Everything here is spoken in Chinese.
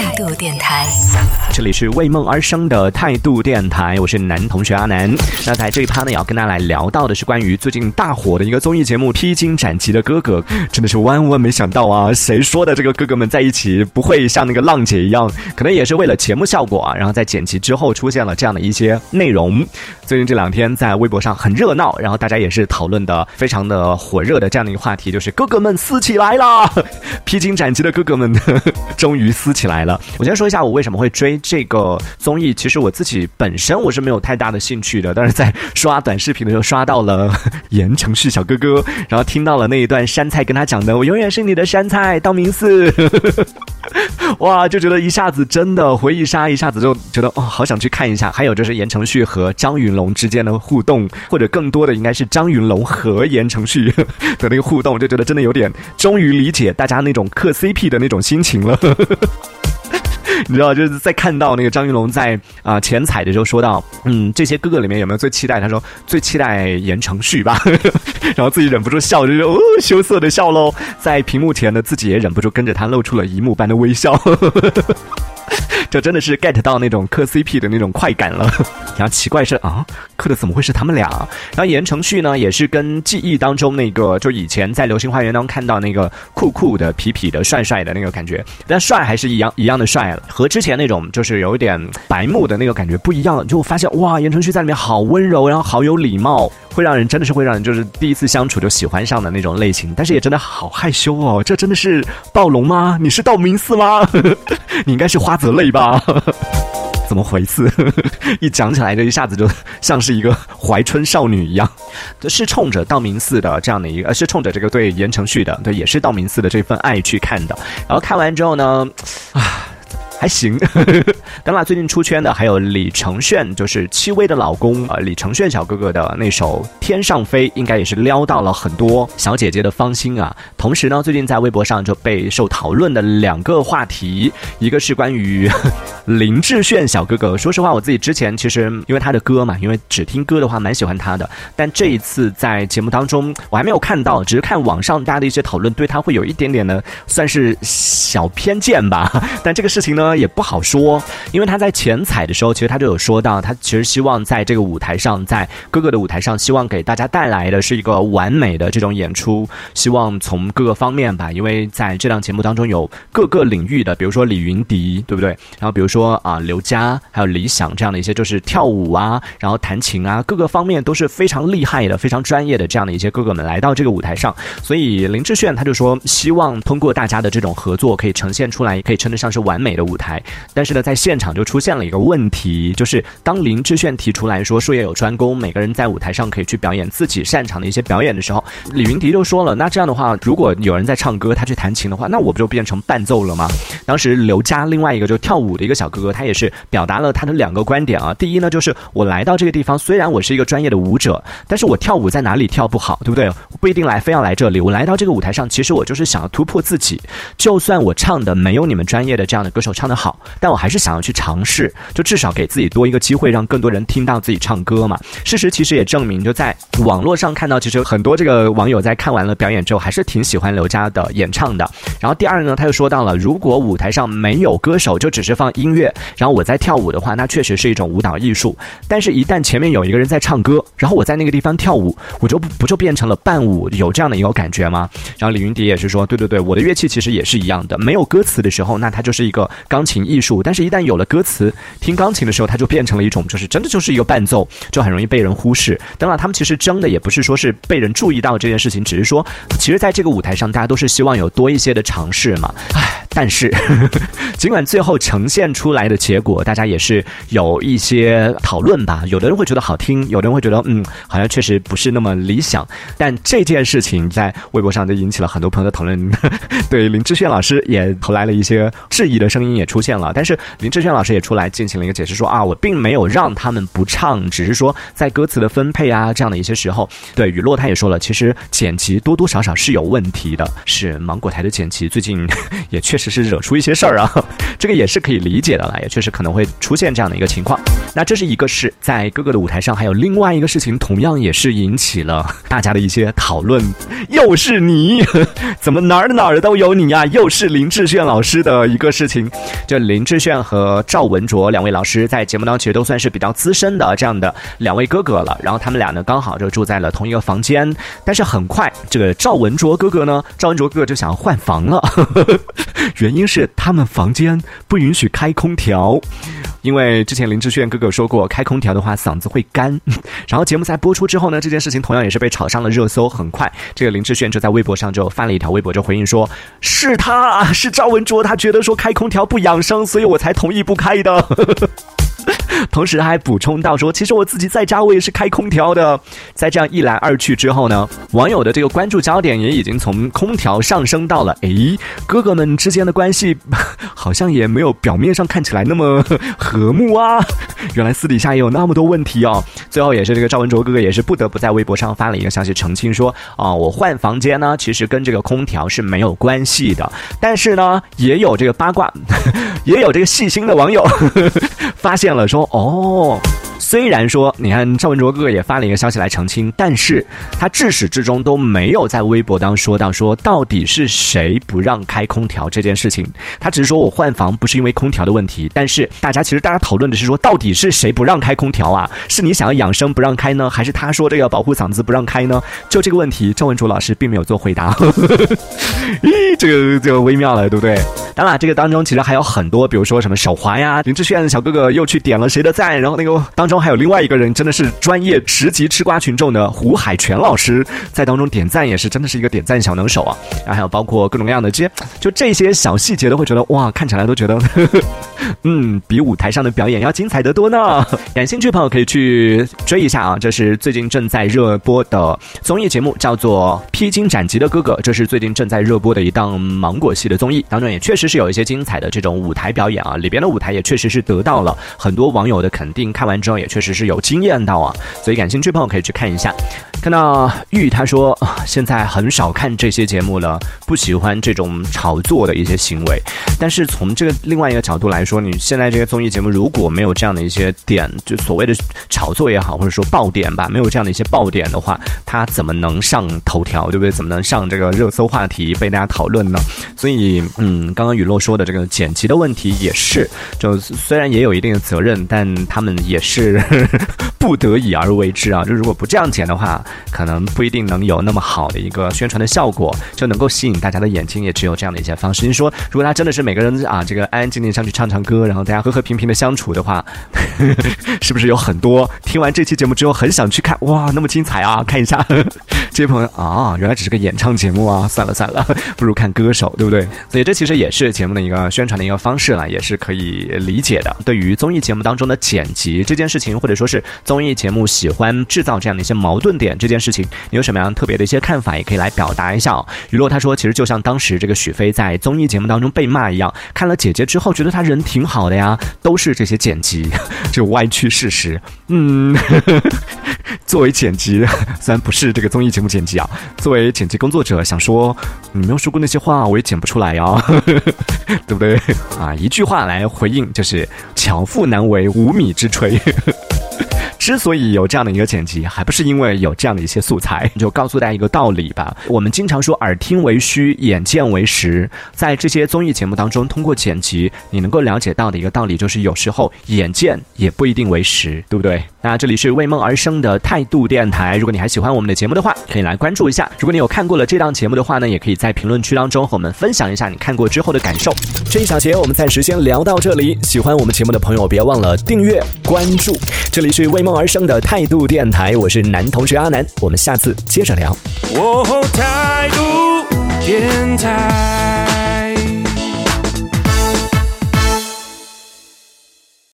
态度电台，这里是为梦而生的态度电台，我是男同学阿南。那在这一趴呢，也要跟大家来聊到的是关于最近大火的一个综艺节目《披荆斩棘的哥哥》，真的是万万没想到啊！谁说的这个哥哥们在一起不会像那个浪姐一样？可能也是为了节目效果啊，然后在剪辑之后出现了这样的一些内容。最近这两天在微博上很热闹，然后大家也是讨论的非常的火热的这样的一个话题，就是哥哥们撕起来啦！披荆斩棘的哥哥们终于撕起来了。我先说一下我为什么会追这个综艺。其实我自己本身我是没有太大的兴趣的，但是在刷短视频的时候刷到了 言承旭小哥哥，然后听到了那一段山菜跟他讲的“我永远是你的山菜”，道明寺，哇，就觉得一下子真的回忆杀，一下子就觉得哦，好想去看一下。还有就是言承旭和张云龙之间的互动，或者更多的应该是张云龙和言承旭的那个互动，就觉得真的有点终于理解大家那种磕 CP 的那种心情了。你知道，就是在看到那个张云龙在啊前彩的时候说到，嗯，这些哥哥里面有没有最期待？他说最期待言承旭吧，然后自己忍不住笑，就是哦羞涩的笑喽，在屏幕前呢自己也忍不住跟着他露出了一幕般的微笑。呵呵呵就真的是 get 到那种磕 CP 的那种快感了。然后奇怪是啊，磕的怎么会是他们俩？然后言承旭呢，也是跟记忆当中那个，就以前在《流星花园》当中看到那个酷酷的、痞痞的、帅帅的那个感觉，但帅还是一样一样的帅了，和之前那种就是有一点白目的那个感觉不一样。就发现哇，言承旭在里面好温柔，然后好有礼貌，会让人真的是会让人就是第一次相处就喜欢上的那种类型。但是也真的好害羞哦，这真的是暴龙吗？你是道明寺吗？你应该是花泽类吧？怎么回事？一讲起来就一下子就像是一个怀春少女一样，是冲着道明寺的这样的一个，呃，是冲着这个对言承旭的，对，也是道明寺的这份爱去看的。然后看完之后呢，啊。还行，当然最近出圈的还有李承铉，就是戚薇的老公，呃，李承铉小哥哥的那首《天上飞》，应该也是撩到了很多小姐姐的芳心啊。同时呢，最近在微博上就备受讨论的两个话题，一个是关于 林志炫小哥哥。说实话，我自己之前其实因为他的歌嘛，因为只听歌的话蛮喜欢他的，但这一次在节目当中我还没有看到，只是看网上大家的一些讨论，对他会有一点点的算是小偏见吧。但这个事情呢？也不好说，因为他在前彩的时候，其实他就有说到，他其实希望在这个舞台上，在哥哥的舞台上，希望给大家带来的是一个完美的这种演出，希望从各个方面吧，因为在这档节目当中有各个领域的，比如说李云迪，对不对？然后比如说啊刘佳，还有李想这样的一些，就是跳舞啊，然后弹琴啊，各个方面都是非常厉害的、非常专业的这样的一些哥哥们来到这个舞台上，所以林志炫他就说，希望通过大家的这种合作，可以呈现出来，可以称得上是完美的舞。台，但是呢，在现场就出现了一个问题，就是当林志炫提出来说术业有专攻，每个人在舞台上可以去表演自己擅长的一些表演的时候，李云迪就说了，那这样的话，如果有人在唱歌，他去弹琴的话，那我不就变成伴奏了吗？当时刘佳另外一个就跳舞的一个小哥哥，他也是表达了他的两个观点啊。第一呢，就是我来到这个地方，虽然我是一个专业的舞者，但是我跳舞在哪里跳不好，对不对？不一定来非要来这里，我来到这个舞台上，其实我就是想要突破自己，就算我唱的没有你们专业的这样的歌手唱。好，但我还是想要去尝试，就至少给自己多一个机会，让更多人听到自己唱歌嘛。事实其实也证明，就在网络上看到，其实很多这个网友在看完了表演之后，还是挺喜欢刘佳的演唱的。然后第二呢，他又说到了，如果舞台上没有歌手，就只是放音乐，然后我在跳舞的话，那确实是一种舞蹈艺术。但是，一旦前面有一个人在唱歌，然后我在那个地方跳舞，我就不不就变成了伴舞，有这样的一个感觉吗？然后李云迪也是说，对对对，我的乐器其实也是一样的，没有歌词的时候，那它就是一个刚。钢琴艺术，但是，一旦有了歌词，听钢琴的时候，它就变成了一种，就是真的就是一个伴奏，就很容易被人忽视。当然，他们其实争的也不是说是被人注意到这件事情，只是说，其实在这个舞台上，大家都是希望有多一些的尝试嘛。唉，但是呵呵，尽管最后呈现出来的结果，大家也是有一些讨论吧。有的人会觉得好听，有的人会觉得，嗯，好像确实不是那么理想。但这件事情在微博上就引起了很多朋友的讨论，对林志炫老师也投来了一些质疑的声音，也出。出现了，但是林志炫老师也出来进行了一个解释，说啊，我并没有让他们不唱，只是说在歌词的分配啊这样的一些时候，对雨落他也说了，其实剪辑多多少少是有问题的，是芒果台的剪辑最近 也确实是惹出一些事儿啊，这个也是可以理解的了，也确实可能会出现这样的一个情况。那这是一个事，在哥哥的舞台上还有另外一个事情，同样也是引起了 大家的一些讨论。又是你，怎么哪儿哪儿都有你呀？又是林志炫老师的一个事情。就林志炫和赵文卓两位老师在节目当中其实都算是比较资深的这样的两位哥哥了。然后他们俩呢刚好就住在了同一个房间，但是很快这个赵文卓哥哥呢，赵文卓哥哥就想要换房了，原因是他们房间不允许开空调。因为之前林志炫哥哥说过，开空调的话嗓子会干。然后节目在播出之后呢，这件事情同样也是被炒上了热搜。很快，这个林志炫就在微博上就发了一条微博，就回应说：“是他，是赵文卓，他觉得说开空调不养生，所以我才同意不开的。” 同时还补充到说，其实我自己在家我也是开空调的。在这样一来二去之后呢，网友的这个关注焦点也已经从空调上升到了，哎，哥哥们之间的关系 好像也没有表面上看起来那么 和睦啊。原来私底下也有那么多问题哦。最后也是这个赵文卓哥哥也是不得不在微博上发了一个消息澄清说，啊，我换房间呢，其实跟这个空调是没有关系的。但是呢，也有这个八卦，也有这个细心的网友发现了说。哦。虽然说，你看赵文卓哥哥也发了一个消息来澄清，但是他至始至终都没有在微博当中说到说到底是谁不让开空调这件事情。他只是说我换房不是因为空调的问题，但是大家其实大家讨论的是说到底是谁不让开空调啊？是你想要养生不让开呢，还是他说这个保护嗓子不让开呢？就这个问题，赵文卓老师并没有做回答。咦，这个就微妙了，对不对？当然，这个当中其实还有很多，比如说什么手滑呀、林志炫小哥哥又去点了谁的赞，然后那个当。中还有另外一个人，真的是专业十级吃瓜群众的胡海泉老师，在当中点赞也是真的是一个点赞小能手啊。然后还有包括各种各样的这些，就这些小细节都会觉得哇，看起来都觉得呵呵，嗯，比舞台上的表演要精彩得多呢。感兴趣的朋友可以去追一下啊，这是最近正在热播的综艺节目，叫做《披荆斩棘的哥哥》，这是最近正在热播的一档芒果系的综艺，当中也确实是有一些精彩的这种舞台表演啊，里边的舞台也确实是得到了很多网友的肯定。看完之后。也确实是有惊艳到啊，所以感兴趣朋友可以去看一下。看到玉他说现在很少看这些节目了，不喜欢这种炒作的一些行为。但是从这个另外一个角度来说，你现在这个综艺节目如果没有这样的一些点，就所谓的炒作也好，或者说爆点吧，没有这样的一些爆点的话，它怎么能上头条，对不对？怎么能上这个热搜话题被大家讨论呢？所以，嗯，刚刚雨落说的这个剪辑的问题也是，就虽然也有一定的责任，但他们也是。不得已而为之啊！就如果不这样剪的话，可能不一定能有那么好的一个宣传的效果，就能够吸引大家的眼睛，也只有这样的一些方式。你说，如果他真的是每个人啊，这个安安静静上去唱唱歌，然后大家和和平平的相处的话，是不是有很多听完这期节目之后很想去看？哇，那么精彩啊！看一下，这些朋友啊，原来只是个演唱节目啊！算了算了，不如看歌手，对不对？所以这其实也是节目的一个宣传的一个方式了，也是可以理解的。对于综艺节目当中的剪辑这件事情，或者说是。综艺节目喜欢制造这样的一些矛盾点，这件事情你有什么样特别的一些看法，也可以来表达一下哦。雨落他说，其实就像当时这个许飞在综艺节目当中被骂一样，看了姐姐之后觉得他人挺好的呀，都是这些剪辑，就歪曲事实。嗯，作为剪辑，虽然不是这个综艺节目剪辑啊，作为剪辑工作者，想说你没有说过那些话，我也剪不出来呀，对不对？啊，一句话来回应就是巧妇难为无米之炊。之所以有这样的一个剪辑，还不是因为有这样的一些素材，就告诉大家一个道理吧。我们经常说耳听为虚，眼见为实。在这些综艺节目当中，通过剪辑，你能够了解到的一个道理，就是有时候眼见也不一定为实，对不对？那这里是为梦而生的态度电台。如果你还喜欢我们的节目的话，可以来关注一下。如果你有看过了这档节目的话呢，也可以在评论区当中和我们分享一下你看过之后的感受。这一小节我们暂时先聊到这里。喜欢我们节目的朋友，别忘了订阅关注。这里是为梦。而生的态度电台，我是男同学阿南，我们下次接着聊。态度电台。